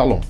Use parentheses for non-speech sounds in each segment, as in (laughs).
Shalom.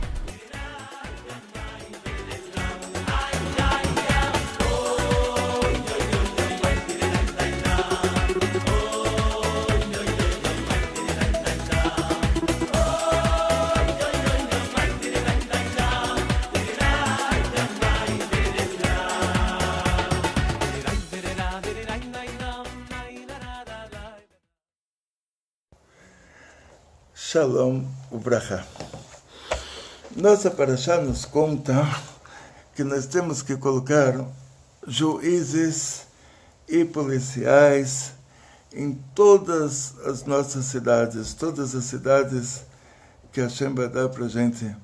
Shalom Ubraha. Nossa Paraxá nos conta que nós temos que colocar juízes e policiais em todas as nossas cidades, todas as cidades que Hashem vai dar para a gente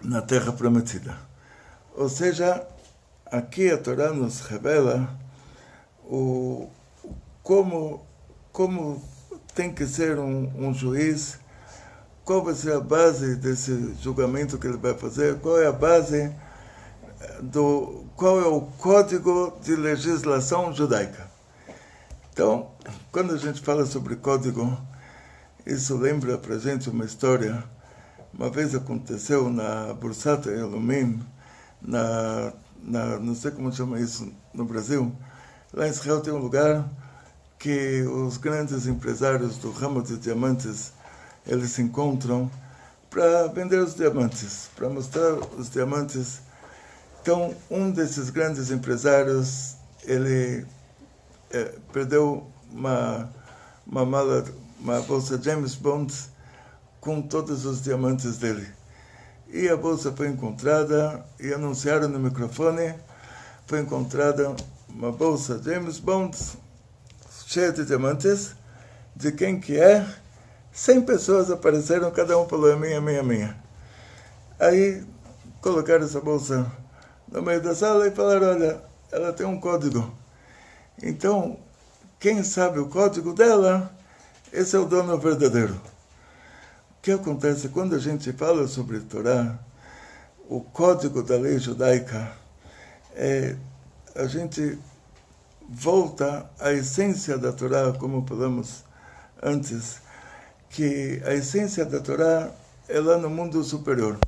na Terra Prometida. Ou seja, aqui a Torá nos revela o, como, como tem que ser um, um, juiz, qual vai ser a base desse julgamento que ele vai fazer, qual é a base do qual é o código de legislação judaica. Então, quando a gente fala sobre código, isso lembra para gente uma história. Uma vez aconteceu na Bursata Elumim, na, na não sei como chama isso no Brasil, lá em Israel tem um lugar que os grandes empresários do ramo de diamantes eles se encontram para vender os diamantes, para mostrar os diamantes. Então, um desses grandes empresários, ele é, perdeu uma, uma mala, uma bolsa James Bond com todos os diamantes dele. E a bolsa foi encontrada e anunciaram no microfone, foi encontrada uma bolsa James Bond cheia de diamantes, de quem que é, 100 pessoas apareceram, cada um falou, é minha, minha, minha. Aí colocaram essa bolsa no meio da sala e falaram, olha, ela tem um código. Então, quem sabe o código dela, esse é o dono verdadeiro. O que acontece quando a gente fala sobre Torá, o código da lei judaica, é, a gente volta à essência da Torá, como falamos antes, que a essência da Torá é lá no mundo superior.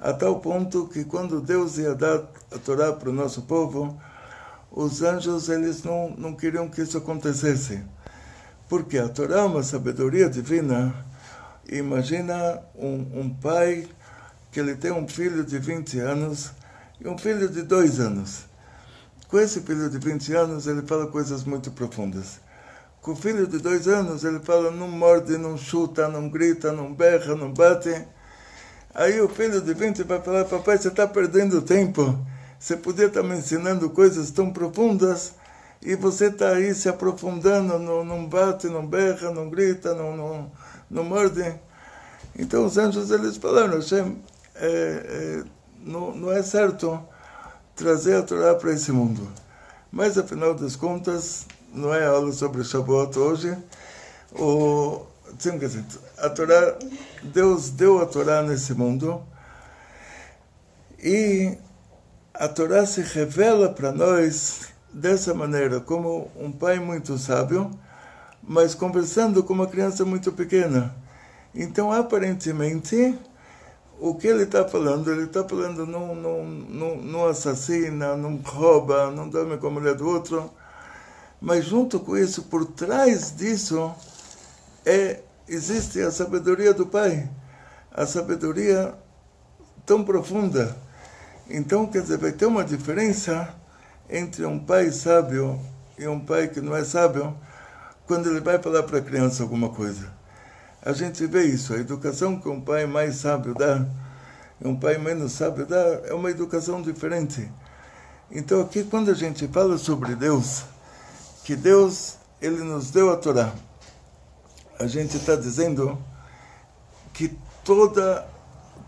A tal ponto que quando Deus ia dar a Torá para o nosso povo, os anjos eles não, não queriam que isso acontecesse. Porque a Torá é uma sabedoria divina. Imagina um, um pai que ele tem um filho de 20 anos e um filho de 2 anos. Com esse filho de 20 anos, ele fala coisas muito profundas. Com o filho de dois anos, ele fala, não morde, não chuta, não grita, não berra, não bate. Aí o filho de 20 vai falar, papai, você está perdendo tempo. Você podia estar tá me ensinando coisas tão profundas e você está aí se aprofundando, não, não bate, não berra, não grita, não, não, não morde. Então os anjos, eles falaram, Hashem, é, é, não, não é certo trazer a Torá para esse mundo. Mas, afinal das contas, não é aula sobre Shavuot hoje. O, a Torá, Deus deu a Torá nesse mundo e a Torá se revela para nós dessa maneira, como um pai muito sábio, mas conversando com uma criança muito pequena. Então, aparentemente, o que ele está falando? Ele está falando não, não, não, não assassina, não rouba, não dorme com a mulher do outro. Mas junto com isso, por trás disso, é, existe a sabedoria do Pai. A sabedoria tão profunda. Então, quer dizer, vai ter uma diferença entre um pai sábio e um pai que não é sábio quando ele vai falar para a criança alguma coisa. A gente vê isso, a educação que um pai mais sábio dá e um pai menos sábio dá é uma educação diferente. Então aqui quando a gente fala sobre Deus, que Deus ele nos deu a Torá, a gente está dizendo que toda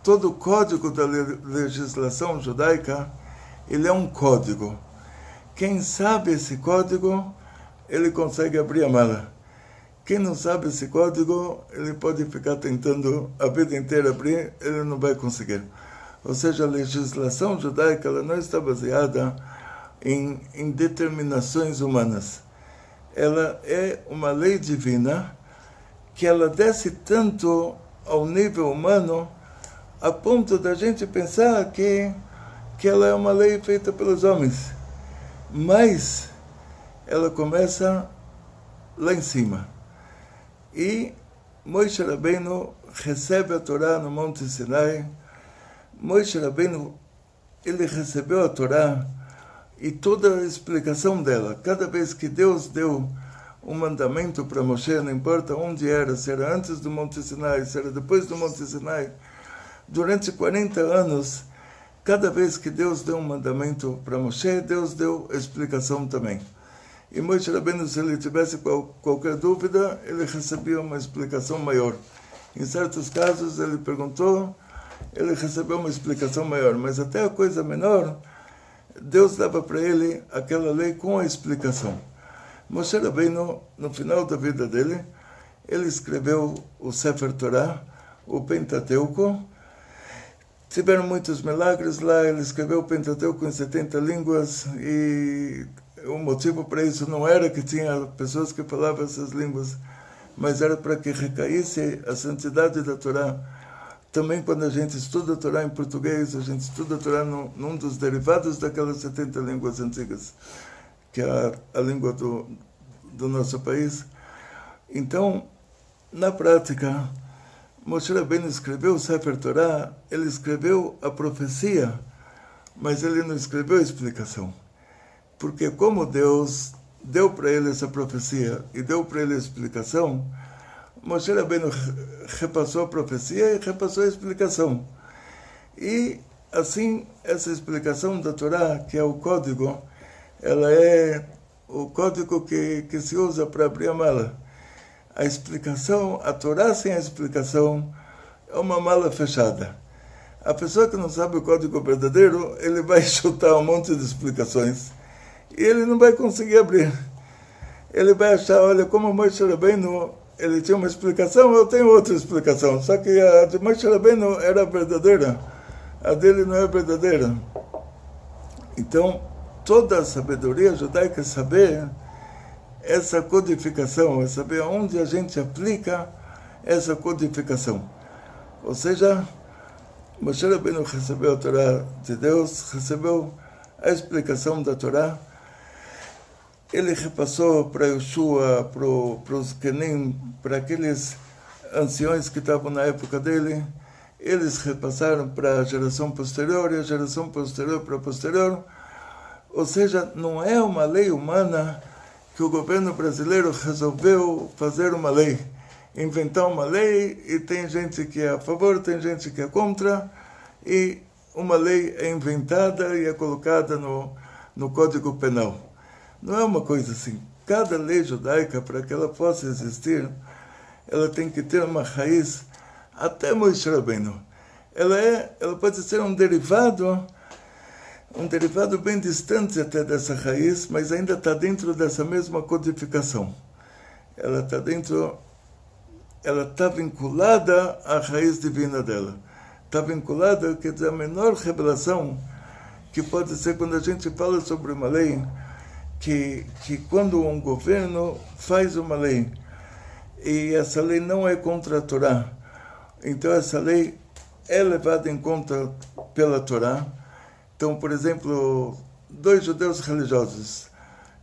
todo o código da legislação judaica ele é um código. Quem sabe esse código ele consegue abrir a mala. Quem não sabe esse código, ele pode ficar tentando a vida inteira abrir, ele não vai conseguir. Ou seja, a legislação judaica ela não está baseada em, em determinações humanas. Ela é uma lei divina que ela desce tanto ao nível humano a ponto da gente pensar que, que ela é uma lei feita pelos homens. Mas ela começa lá em cima. E Moisés Rabbeinu recebe a Torá no Monte Sinai. Moisés Rabbeinu, ele recebeu a Torá e toda a explicação dela. Cada vez que Deus deu um mandamento para Moshe, não importa onde era, se era antes do Monte Sinai, se era depois do Monte Sinai, durante 40 anos, cada vez que Deus deu um mandamento para Moshe, Deus deu explicação também. E Moshe Rabbeinu, se ele tivesse qual, qualquer dúvida, ele recebia uma explicação maior. Em certos casos, ele perguntou, ele recebeu uma explicação maior, mas até a coisa menor, Deus dava para ele aquela lei com a explicação. Moshe Rabbeinu, no final da vida dele, ele escreveu o Sefer Torah, o Pentateuco. Tiveram muitos milagres lá, ele escreveu o Pentateuco em 70 línguas e o motivo para isso não era que tinha pessoas que falavam essas línguas, mas era para que recaísse a santidade da Torá. Também quando a gente estuda a Torá em português, a gente estuda a Torá num, num dos derivados daquelas 70 línguas antigas, que é a, a língua do, do nosso país. Então, na prática, Moshe Rabbeinu escreveu o Sefer Torá, ele escreveu a profecia, mas ele não escreveu a explicação. Porque como Deus deu para ele essa profecia e deu para ele a explicação, Moshe Rabbeinu repassou a profecia e repassou a explicação. E assim, essa explicação da Torá, que é o código, ela é o código que, que se usa para abrir a mala. A explicação, a Torá sem a explicação, é uma mala fechada. A pessoa que não sabe o código verdadeiro, ele vai (laughs) chutar um monte de explicações ele não vai conseguir abrir. Ele vai achar, olha, como Moisés Rabbeinu, ele tinha uma explicação, eu tenho outra explicação. Só que a de Moisés Rabbeinu era verdadeira, a dele não é verdadeira. Então, toda a sabedoria judaica é saber essa codificação, é saber onde a gente aplica essa codificação. Ou seja, Moshe Rabbeinu recebeu a Torá de Deus, recebeu a explicação da Torá, ele repassou para Yeshua, para os Kenim, para aqueles anciões que estavam na época dele, eles repassaram para a geração posterior e a geração posterior para a posterior. Ou seja, não é uma lei humana que o governo brasileiro resolveu fazer uma lei, inventar uma lei e tem gente que é a favor, tem gente que é contra e uma lei é inventada e é colocada no, no Código Penal. Não é uma coisa assim. Cada lei judaica, para que ela possa existir, ela tem que ter uma raiz até Moshe Rabbeinu. Ela, é, ela pode ser um derivado, um derivado bem distante até dessa raiz, mas ainda está dentro dessa mesma codificação. Ela está dentro, ela está vinculada à raiz divina dela. Está vinculada, quer dizer, a menor revelação que pode ser quando a gente fala sobre uma lei, que, que quando um governo faz uma lei e essa lei não é contra a Torá, então essa lei é levado em conta pela Torá. Então, por exemplo, dois judeus religiosos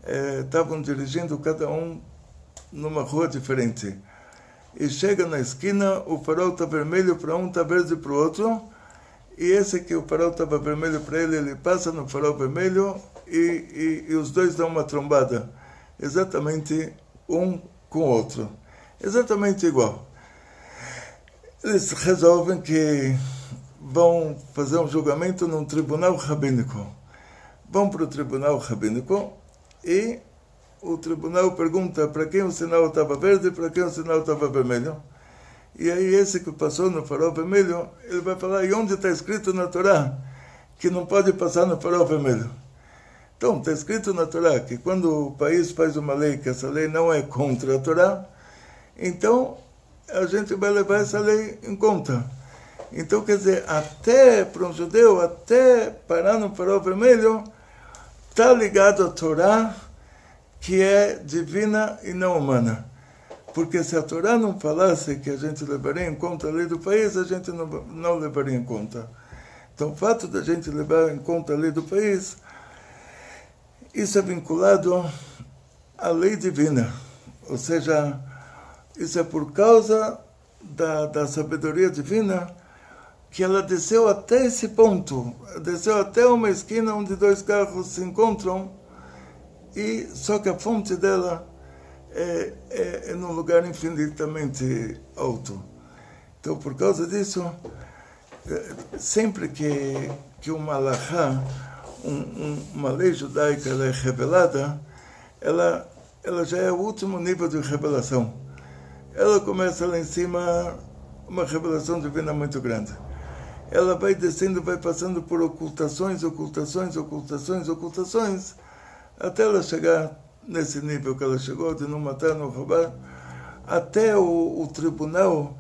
eh, estavam dirigindo cada um numa rua diferente. E chega na esquina, o farol está vermelho para um, está verde para o outro. E esse que o farol estava vermelho para ele, ele passa no farol vermelho e, e, e os dois dão uma trombada. Exatamente um com o outro. Exatamente igual. Eles resolvem que vão fazer um julgamento num tribunal rabínico. Vão para o tribunal rabínico e o tribunal pergunta para quem o sinal estava verde e para quem o sinal estava vermelho. E aí esse que passou no farol vermelho, ele vai falar, e onde está escrito na Torá que não pode passar no farol vermelho? Então, está escrito na Torá que quando o país faz uma lei, que essa lei não é contra a Torá, então a gente vai levar essa lei em conta. Então, quer dizer, até para um judeu, até parar no farol vermelho, está ligado à Torá, que é divina e não humana. Porque se a Torá não falasse que a gente levaria em conta a lei do país, a gente não, não levaria em conta. Então, o fato da gente levar em conta a lei do país, isso é vinculado à lei divina. Ou seja, isso é por causa da, da sabedoria divina que ela desceu até esse ponto, desceu até uma esquina onde dois carros se encontram, e só que a fonte dela é, é, é num lugar infinitamente alto. Então, por causa disso, é, sempre que, que uma alahá, um, um, uma lei judaica, é revelada, ela, ela já é o último nível de revelação. Ela começa lá em cima, uma revelação divina muito grande. Ela vai descendo, vai passando por ocultações, ocultações, ocultações, ocultações, até ela chegar nesse nível que ela chegou, de não matar, não roubar, até o, o tribunal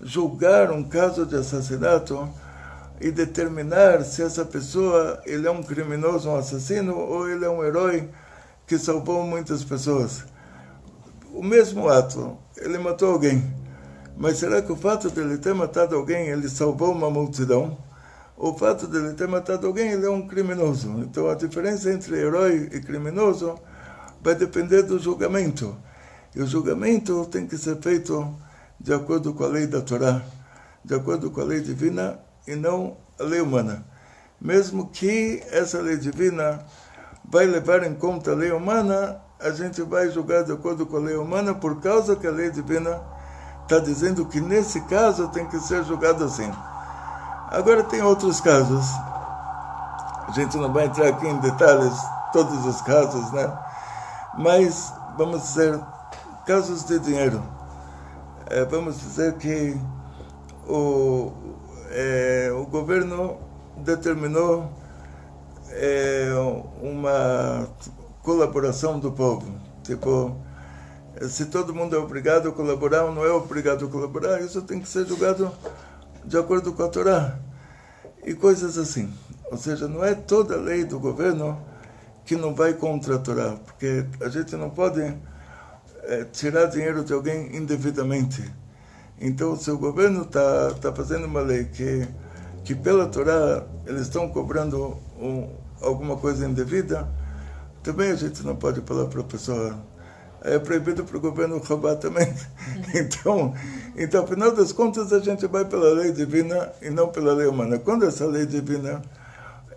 julgar um caso de assassinato e determinar se essa pessoa ele é um criminoso, um assassino, ou ele é um herói que salvou muitas pessoas. O mesmo ato, ele matou alguém, mas será que o fato de ele ter matado alguém, ele salvou uma multidão? O fato de ele ter matado alguém, ele é um criminoso. Então a diferença entre herói e criminoso vai depender do julgamento. E o julgamento tem que ser feito de acordo com a lei da Torá, de acordo com a lei divina e não a lei humana. Mesmo que essa lei divina vai levar em conta a lei humana, a gente vai julgar de acordo com a lei humana por causa que a lei divina está dizendo que nesse caso tem que ser julgado assim. Agora tem outros casos. A gente não vai entrar aqui em detalhes todos os casos, né? Mas vamos dizer casos de dinheiro. É, vamos dizer que o, é, o governo determinou é, uma colaboração do povo. Tipo, se todo mundo é obrigado a colaborar ou não é obrigado a colaborar, isso tem que ser julgado de acordo com a Torá. E coisas assim. Ou seja, não é toda lei do governo que não vai contra a Torá, porque a gente não pode é, tirar dinheiro de alguém indevidamente. Então, se o governo está tá fazendo uma lei que, que pela Torá eles estão cobrando um, alguma coisa indevida, também a gente não pode falar para a pessoa. É proibido para o governo roubar também. (laughs) então, então, afinal das contas, a gente vai pela lei divina e não pela lei humana. Quando essa lei divina,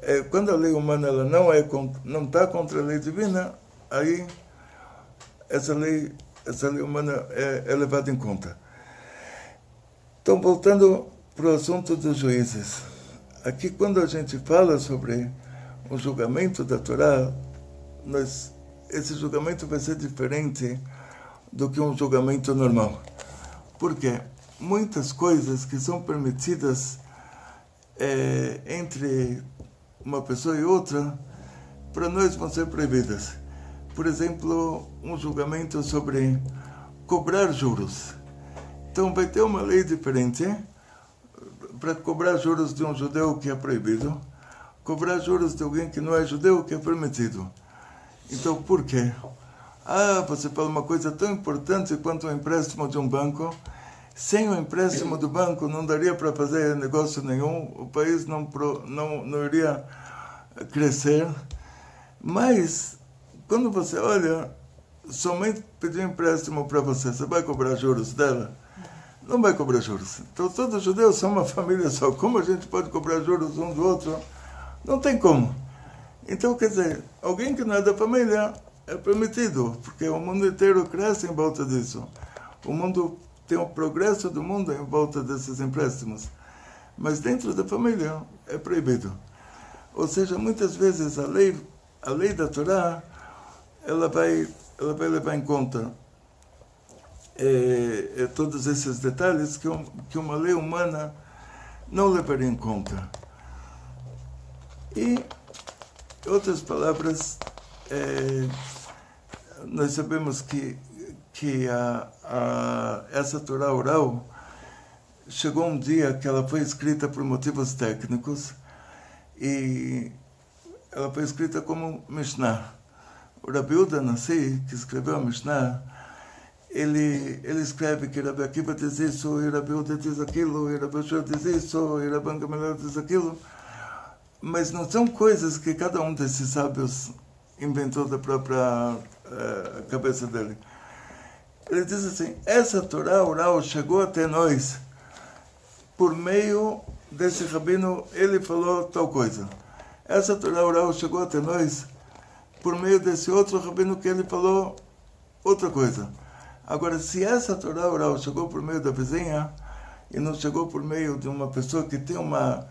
é, quando a lei humana ela não é não está contra a lei divina, aí essa lei essa lei humana é, é levada em conta. Então, voltando para o assunto dos juízes. Aqui, quando a gente fala sobre o julgamento da Torá, nós, esse julgamento vai ser diferente do que um julgamento normal. Porque muitas coisas que são permitidas é, entre uma pessoa e outra, para nós vão ser proibidas. Por exemplo, um julgamento sobre cobrar juros. Então vai ter uma lei diferente para cobrar juros de um judeu que é proibido, cobrar juros de alguém que não é judeu que é permitido. Então, por quê? Ah, você fala uma coisa tão importante quanto o um empréstimo de um banco, sem o empréstimo do banco não daria para fazer negócio nenhum, o país não, não, não iria crescer. Mas, quando você olha, somente pedir empréstimo para você, você vai cobrar juros dela? Não vai cobrar juros. Então, todos os judeus são uma família só. Como a gente pode cobrar juros um do outro? Não tem como. Então, quer dizer, alguém que não é da família é permitido, porque o mundo inteiro cresce em volta disso. O mundo tem o progresso do mundo em volta desses empréstimos. Mas dentro da família é proibido. Ou seja, muitas vezes a lei, a lei da Torá, ela vai, ela vai levar em conta é, é, todos esses detalhes que, que uma lei humana não levaria em conta. E, em outras palavras, é, nós sabemos que, que a, a, essa Torá oral chegou um dia que ela foi escrita por motivos técnicos e ela foi escrita como Mishnah. O Rabi Uda Nassi, que escreveu a Mishnah, ele, ele escreve que Rabi Akiva diz isso, e Rabi Uda diz aquilo, e Rabi Ushua diz isso, e Rabi Gamaliel diz aquilo, mas não são coisas que cada um desses sábios inventou da própria uh, cabeça dele. Ele diz assim, essa Torá oral chegou até nós por meio desse rabino, ele falou tal coisa. Essa Torá oral chegou até nós por meio desse outro rabino que ele falou outra coisa. Agora, se essa Torá oral chegou por meio da vizinha e não chegou por meio de uma pessoa que tem uma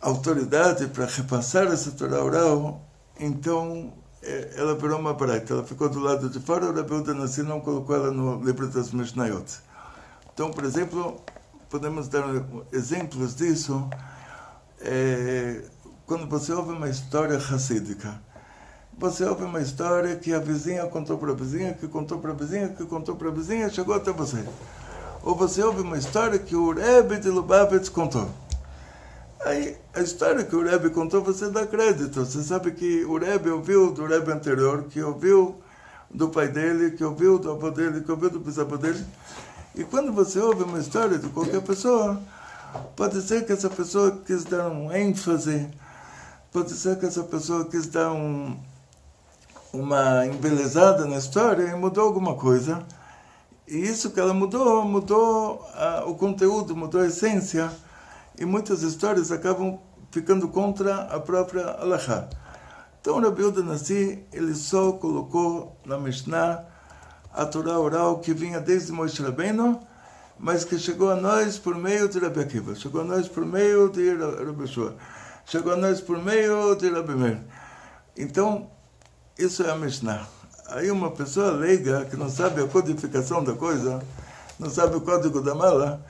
autoridade para repassar essa Torá oral, então é, ela virou uma barata. Ela ficou do lado de fora, o Rebbe Nassi não colocou ela no livro das Mishnayot. Então, por exemplo, podemos dar exemplos disso é, quando você ouve uma história racídica você ouve uma história que a vizinha contou para a vizinha, que contou para a vizinha, que contou para a vizinha, chegou até você. Ou você ouve uma história que o Rebbe de Lubavitch contou. Aí, a história que o Rebbe contou, você dá crédito. Você sabe que o Rebbe ouviu do Rebbe anterior, que ouviu do pai dele, que ouviu do avô dele, que ouviu do bisavô dele. E quando você ouve uma história de qualquer pessoa, pode ser que essa pessoa quis dar um ênfase, pode ser que essa pessoa quis dar um, uma embelezada na história e mudou alguma coisa. E isso que ela mudou, mudou uh, o conteúdo, mudou a essência. E muitas histórias acabam ficando contra a própria Allahá. Então, Rabi Uda Nassi, ele só colocou na Mishnah a Torá oral que vinha desde Moshe Rabbeinu, mas que chegou a nós por meio de Rabi Akiva, chegou a nós por meio de Rabi Shua, chegou a nós por meio de Rabi. Então, isso é a Mishnah. Aí uma pessoa leiga, que não sabe a codificação da coisa, não sabe o código da mala,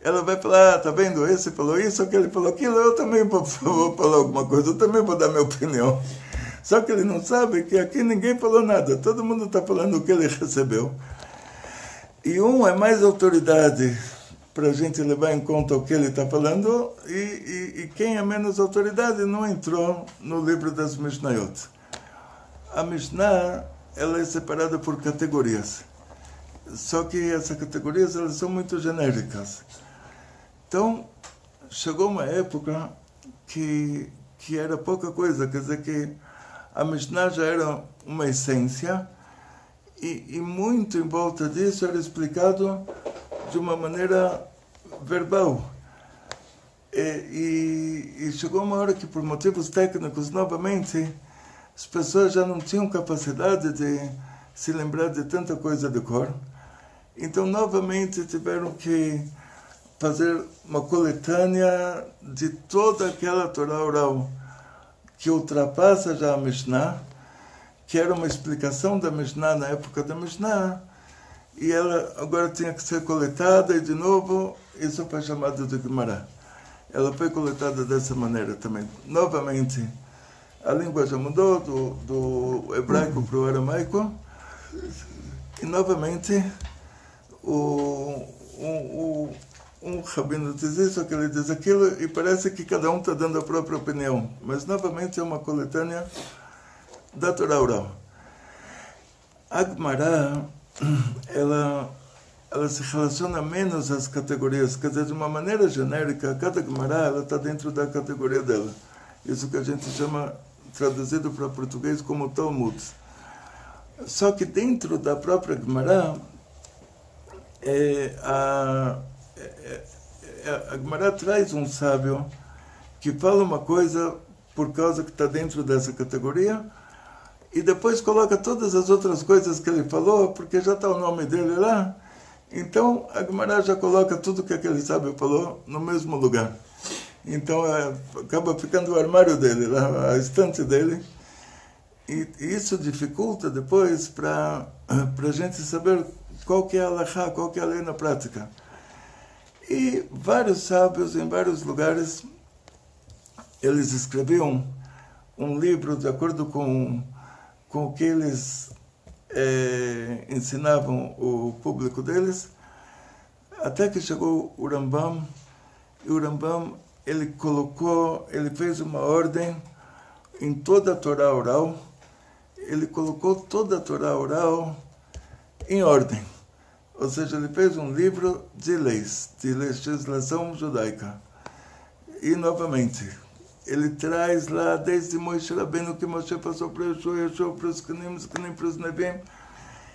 ela vai falar, ah, tá vendo, esse falou isso, aquele falou aquilo, eu também vou, (laughs) falar alguma coisa, eu também vou dar minha opinião. Só que ele não sabe que aqui ninguém falou nada, todo mundo está falando o que ele (laughs) recebeu. E um é mais autoridade para a gente levar em conta o que ele está falando, e, e, e, quem é menos autoridade não entrou no livro das Mishnayot a Mishnah ela é separada por categorias. Só que essas categorias elas são muito genéricas. Então, chegou uma época que, que era pouca coisa, quer dizer que a Mishnah já era uma essência e, e muito em volta disso era explicado de uma maneira verbal. E, e, e chegou uma hora que, por motivos técnicos, novamente, as pessoas já não tinham capacidade de se lembrar de tanta coisa de cor. Então, novamente, tiveram que fazer uma coletânea de toda aquela Torá oral que ultrapassa já a Mishnah, que era uma explicação da Mishnah na época da Mishnah, e ela agora tinha que ser coletada e de novo isso foi chamado de Gemara. Ela foi coletada dessa maneira também. Novamente, a língua já mudou do, do hebraico para o aramaico. E novamente, o, o, um rabino diz isso, aquele diz aquilo, e parece que cada um está dando a própria opinião. Mas novamente é uma coletânea da Torá oral. A Gemara, ela, ela se relaciona menos às categorias, quer dizer, de uma maneira genérica, cada Gemara está dentro da categoria dela. Isso que a gente chama, traduzido para português, como Talmud. Só que dentro da própria Gemara, é, a, é, é, a Gemara traz um sábio que fala uma coisa por causa que está dentro dessa categoria, e depois coloca todas as outras coisas que ele falou, porque já está o nome dele lá. Então a Gemara já coloca tudo que aquele sábio falou no mesmo lugar. Então é, acaba ficando o armário dele, lá, a estante dele. E, isso dificulta depois para a gente saber qual que é a Allahá, qual que é a lei na prática. E vários sábios em vários lugares, eles escreviam um livro de acordo com, com o que eles é, ensinavam o público deles, até que chegou o Rambam, e o Rambam ele colocou, ele fez uma ordem em toda a Torá oral, ele colocou toda a Torá oral em ordem. Ou seja, ele fez um livro de leis, de legislação judaica. E, novamente, ele traz lá desde Moisés Rabbeinu que Moshe passou para Yeshua, Yeshua para os Canim, os para os Nevim.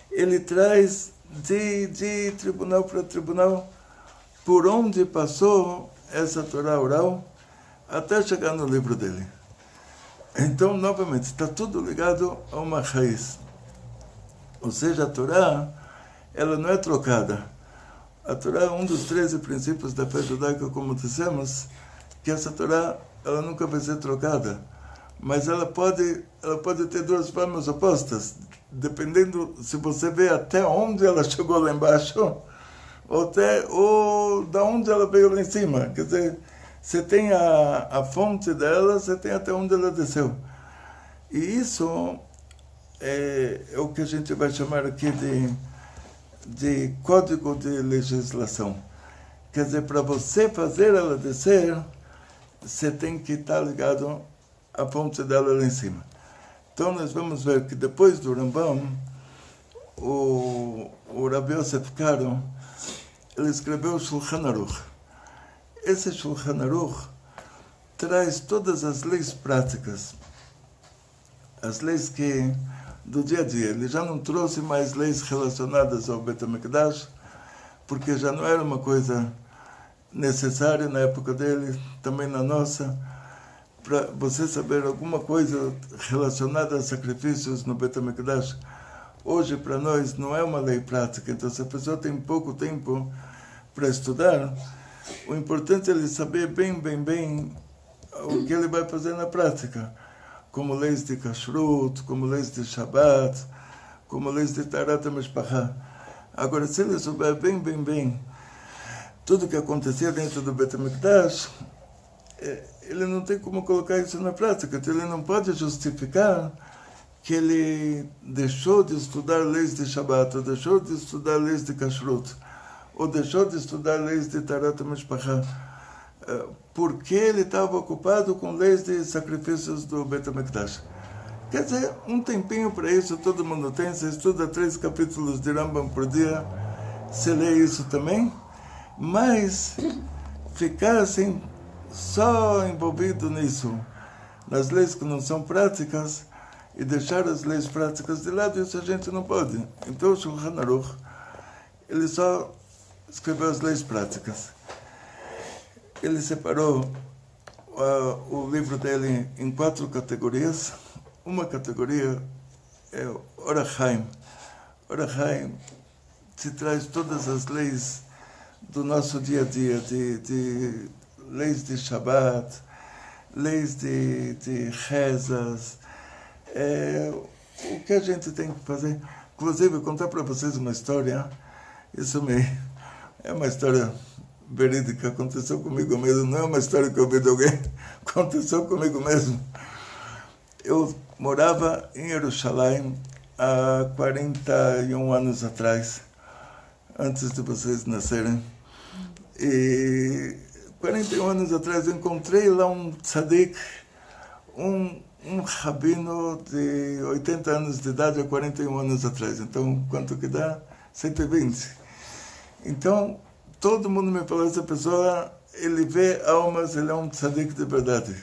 Ele traz de, de tribunal para tribunal por onde passou essa Torá oral até chegar no livro dele. Então, novamente, está tudo ligado a uma raiz. Ou seja, a Torá, ela não é trocada. A Torá é um dos 13 princípios da fé judaica, como dissemos, que essa Torá ela nunca vai ser trocada, mas ela pode, ela pode ter duas formas opostas, dependendo se você vê até onde ela chegou lá embaixo, ou até ou da onde ela veio lá em cima. Quer dizer, você tem a, a fonte dela, você tem até onde ela desceu. E isso é, é o que a gente vai chamar aqui de, de código de legislação. Quer dizer, para você fazer ela descer, você tem que estar ligado à ponte dela lá em cima. Então nós vamos ver que depois do Rambam, o, o Rabi Yosef Karo, ele escreveu o Shulchan Aruch. Esse Shulchan Aruch traz todas as leis práticas, as leis que do dia a dia. Ele já não trouxe mais leis relacionadas ao Bet HaMikdash, porque já não era uma coisa necessário na época dele, também na nossa, para você saber alguma coisa relacionada a sacrifícios no Betamikdash. Hoje, para nós, não é uma lei prática, então se a pessoa tem pouco tempo para estudar, o importante é ele saber bem, bem, bem o que ele vai fazer na prática, como leis de Kashrut, como leis de Shabbat, como leis de Tarat Mishpachah. Agora, se ele souber bem, bem, bem tudo que acontecia dentro do Betamikdash, é, ele não tem como colocar isso na prática, então ele não pode justificar que ele deixou de estudar leis de Shabbat, ou deixou de estudar leis de Kashrut, ou deixou de estudar leis de Tarat Mishpachah, é, porque ele estava ocupado com leis de sacrifícios do Betamikdash. Quer dizer, um tempinho para isso todo mundo tem, você estuda três capítulos de Rambam por dia, você lê isso também, mas ficar assim, só envolvido nisso, nas leis que não são práticas, e deixar as leis práticas de lado, isso a gente não pode. Então o Shulchan Aruch, ele só escreveu as leis práticas. Ele separou uh, o livro dele em quatro categorias. Uma categoria é Orachaim. Orachaim se traz todas as leis do nosso dia a dia, de, de leis de Shabbat, leis de, de rezas, é, o que a gente tem que fazer. Inclusive, contar para vocês uma história, isso me, é uma história verídica, aconteceu comigo mesmo, não é uma história que eu vi de alguém, (laughs) aconteceu comigo mesmo. Eu morava em Jerusalém há 41 anos atrás, antes de vocês nascerem. E 41 anos atrás eu encontrei lá um tzadik, um, um rabino de 80 anos de idade há 41 anos atrás. Então, quanto que dá? 120. Então, todo mundo me falou, essa pessoa, ele vê almas, ele é um tzadik de verdade.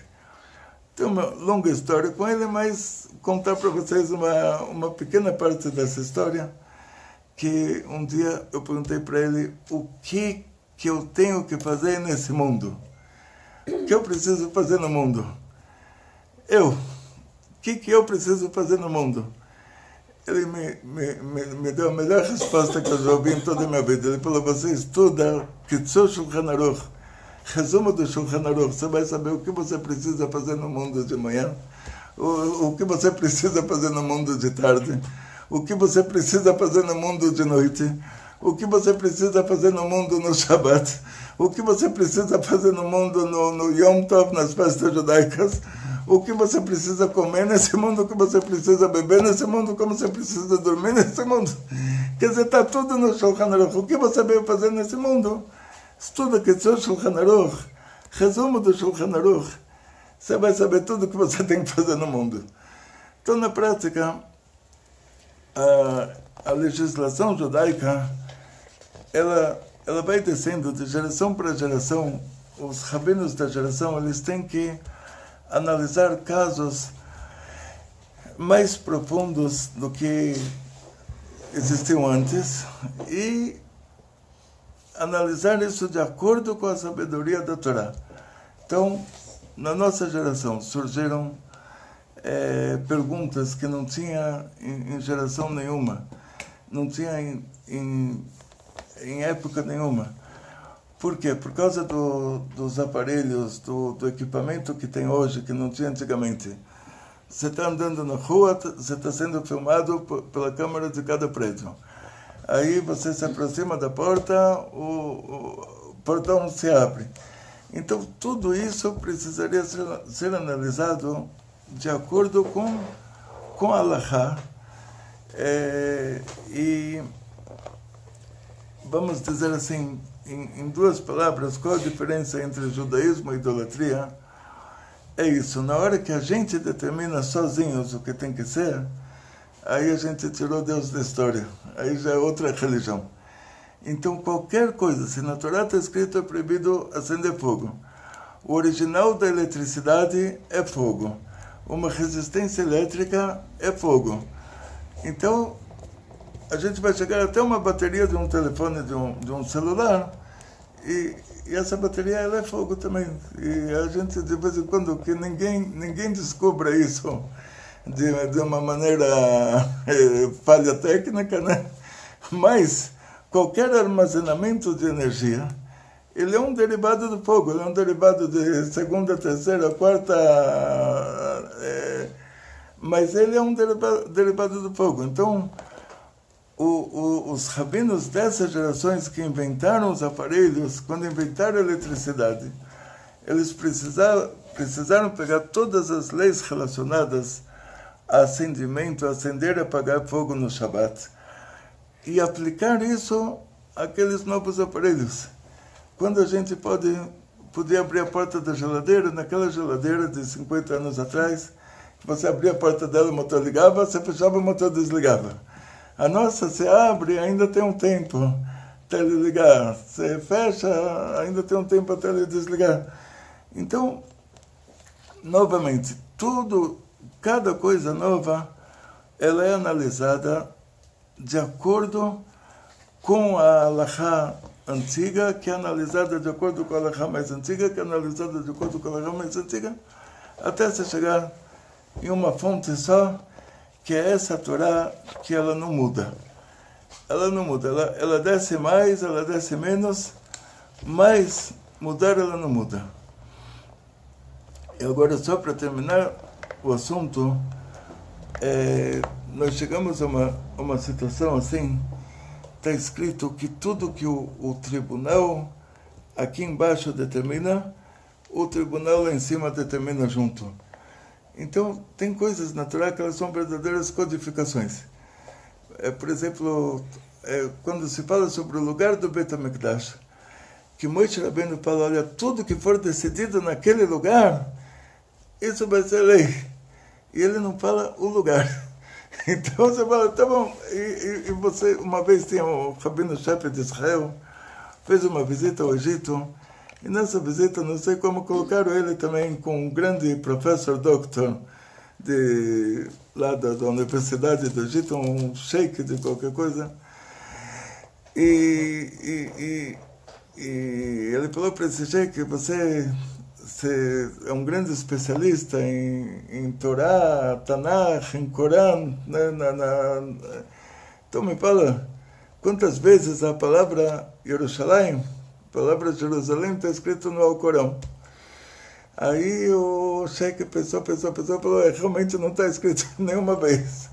Tem uma longa história com ele, mas contar para vocês uma, uma pequena parte dessa história, que um dia eu perguntei para ele o que, que eu tenho que fazer nesse mundo. O que eu preciso fazer no mundo? Eu. O que, que eu preciso fazer no mundo? Ele me, me, me, me deu a melhor resposta que eu já ouvi em toda a minha vida. Ele falou, você estuda Kitzur Shulchan Aruch, resumo do Shulchan Aruch, você vai saber o que você precisa fazer no mundo de manhã, o, o que você precisa fazer no mundo de tarde, o que você precisa fazer no mundo de noite, o que você precisa fazer no mundo no Shabbat, o que você precisa fazer no mundo no, no Yom Tov, nas festas judaicas, o que você precisa comer nesse mundo, o que você precisa beber nesse mundo, como você precisa dormir nesse mundo. Quer dizer, está tudo no Shulchan Aruch. O que você veio fazer nesse mundo? Estuda que o Shulchan Aruch. Resumo do Shulchan Aruch. Você vai saber tudo o que você (laughs) tem que fazer no mundo. Então, na prática, a, a legislação judaica, ela, ela vai descendo de geração para geração. Os rabinos da geração, eles têm que analisar casos mais profundos do que existiam antes e analisar isso de acordo com a sabedoria da Torá. Então, na nossa geração surgiram é, perguntas que não tinha em, em, geração nenhuma, não tinha em, em, em época nenhuma. Por quê? Por causa do, dos aparelhos, do, do, equipamento que tem hoje, que não tinha antigamente. Você está andando na rua, você está sendo filmado pela câmera de cada prédio. Aí você se aproxima da porta, o, o portão se abre. Então, tudo isso precisaria ser, ser analisado de acordo com, com a Allahá. É, e, vamos dizer assim, em, em duas palavras, qual a diferença entre judaísmo e idolatria? É isso, na hora que a gente determina sozinhos o que tem que ser, aí a gente tirou Deus da história, aí já é outra religião. Então, qualquer coisa, se na Torá está escrito é proibido acender fogo. O original da eletricidade é fogo. Uma resistência elétrica é fogo. Então, a gente vai chegar até uma bateria de um telefone, de um, de um celular, e, e, essa bateria ela é fogo também. E a gente, de vez em quando, que ninguém, ninguém descubra isso de, de uma maneira é, falha técnica, né? Mas qualquer armazenamento de energia, ele é um derivado do fogo, ele é um derivado de segunda, terceira, quarta, é, mas ele é um derivado, derivado do fogo. Então, o, o, os rabinos dessas gerações que inventaram os aparelhos, quando inventaram a eletricidade, eles precisaram, precisaram pegar todas as leis relacionadas a acendimento, acender e apagar fogo no Shabat, e aplicar isso àqueles novos aparelhos. Quando a gente pode podia abrir a porta da geladeira, naquela geladeira de 50 anos atrás, você abria a porta dela, o motor ligava, você fechava, o motor desligava a nossa se abre, ainda tem um tempo até ligar. Se fecha, ainda tem um tempo até ele desligar. Então, novamente, tudo, cada coisa nova, ela é analisada de acordo com a Allahá antiga, que é analisada de acordo com a Allahá mais antiga, que é analisada de acordo com a Allahá mais antiga, até se chegar em uma fonte só, que é essa Torá que ela não muda. Ela não muda, ela, ela desce mais, ela desce menos, mas mudar ela não muda. E agora, só para terminar o assunto, é, nós chegamos a uma, uma situação assim, está escrito que tudo que o, o tribunal aqui embaixo determina, o tribunal lá em cima determina junto. Então, tem coisas naturais que elas são verdadeiras codificações. É, por exemplo, é, quando se fala sobre o lugar do Bet HaMikdash, que Moisés Rabbeinu fala, olha, tudo que for decidido naquele lugar, isso vai ser lei. E ele não fala o lugar. (laughs) Então você fala, tá bom, e, e, e você, uma vez tinha o rabino-chefe de Israel, fez uma visita ao Egito e nessa visita, não sei como colocaram ele também com um grande professor doutor de, lá da, da Universidade do Egito, um sheik de qualquer coisa. E, e, e, e ele falou para esse sheik, você, você é um grande especialista em, em Torá, Tanakh, em Corão. Né, na, na, então me fala, quantas vezes a palavra Jerusalém a palavra Jerusalém está escrito no Alcorão. Aí o cheque pensou, pensou, pensou, falou, é, realmente não está escrito (laughs) nenhuma vez.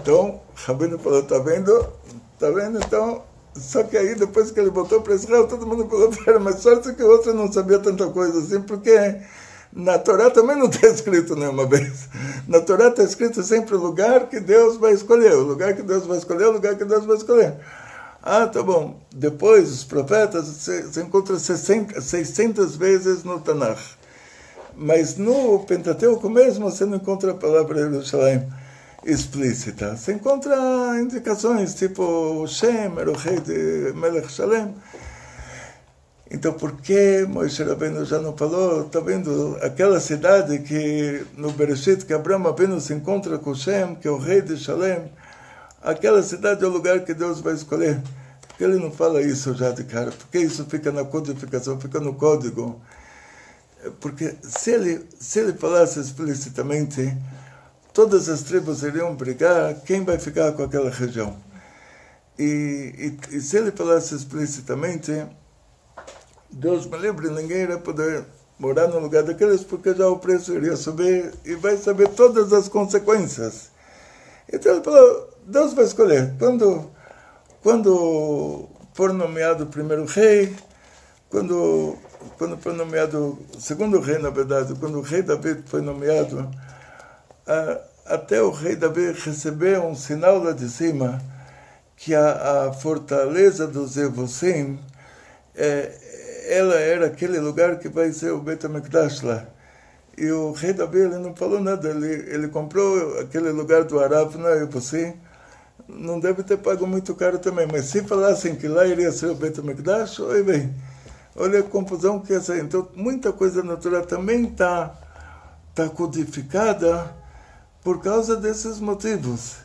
Então, Rabino falou, tá vendo? Tá vendo? Então, só que aí depois que ele voltou para Israel, todo mundo falou ele, mas sorte que o outro não sabia tanta coisa assim, porque na Torá também não está (laughs) escrito nenhuma vez. Na Torá está escrito sempre o lugar que Deus vai escolher, o lugar que Deus vai escolher, o lugar que Deus vai escolher. Ah, tá bom. Depois, os profetas, você encontra 600 vezes no Tanakh. Mas no Pentateuco mesmo, você não encontra a palavra Jerusalém explícita. Você encontra indicações, tipo Shem era o rei de Melech Shalem. Então, por que Moisés Rabbeinu já não falou? Está vendo aquela cidade que no Bereshit, que Abraão apenas se encontra com Shem, que é o rei de Shalem, aquela cidade é o lugar que Deus vai escolher. Porque ele não fala isso já de cara, porque isso fica na codificação, fica no código. Porque se ele, se ele falasse explicitamente, todas as tribos iriam brigar, quem vai ficar com aquela região? E, e, e se ele falasse explicitamente, Deus me livre, ninguém iria poder morar no lugar daqueles, porque já o preço iria subir e vai saber todas as consequências. Então ele falou, Deus vai escolher. Quando, quando for nomeado o primeiro rei, quando, quando for nomeado o segundo rei, na verdade, quando o rei Davi foi nomeado, até o rei Davi recebeu um sinal lá de cima que a, a fortaleza dos Evosim, é, ela era aquele lugar que vai ser o Bet HaMikdash lá. E o rei Davi ele não falou nada, ele, ele comprou aquele lugar do Aravna, Evosim, não deve ter pago muito caro também, mas se falassem que lá iria ser o Beit HaMikdash, oi bem, olha a confusão que é essa. Então, muita coisa natural também está tá codificada por causa desses motivos.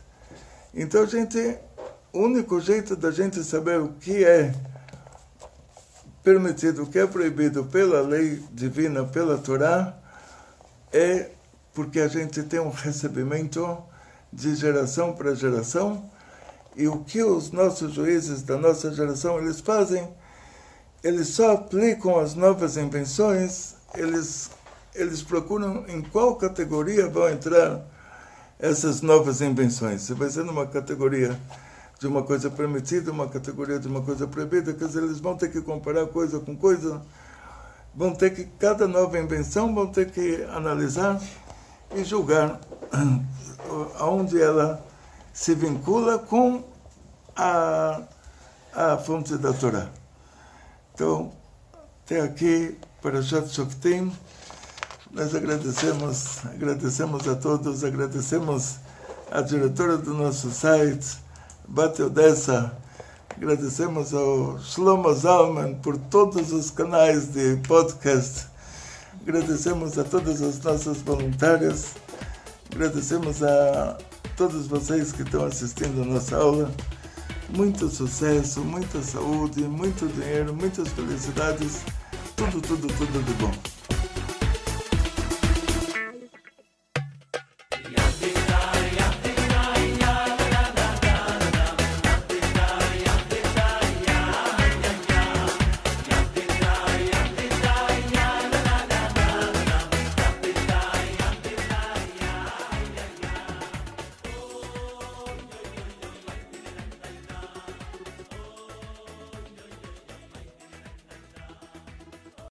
Então, gente, o único jeito da gente saber o que é permitido, o que é proibido pela lei divina, pela Torá, é porque a gente tem um recebimento de geração para geração e o que os nossos juízes da nossa geração eles fazem, eles só aplicam as novas invenções, eles, eles procuram em qual categoria vão entrar essas novas invenções. Se vai ser numa categoria de uma coisa permitida, uma categoria de uma coisa proibida, quer eles vão ter que comparar coisa com coisa, vão ter que, cada nova invenção, vão ter que analisar e julgar aonde ela se vincula com a, a fonte da Torá. Então, até aqui, para Shat Shoftim, nós agradecemos, agradecemos a todos, agradecemos a diretora do nosso site, Bate Odessa, agradecemos ao Shlomo Zalman por todos os canais de podcast, agradecemos a todas as nossas voluntárias, agradecemos a todos vocês que estão assistindo a nossa aula. Muito sucesso, muita saúde, muito dinheiro, muitas felicidades, tudo, tudo, tudo de bom.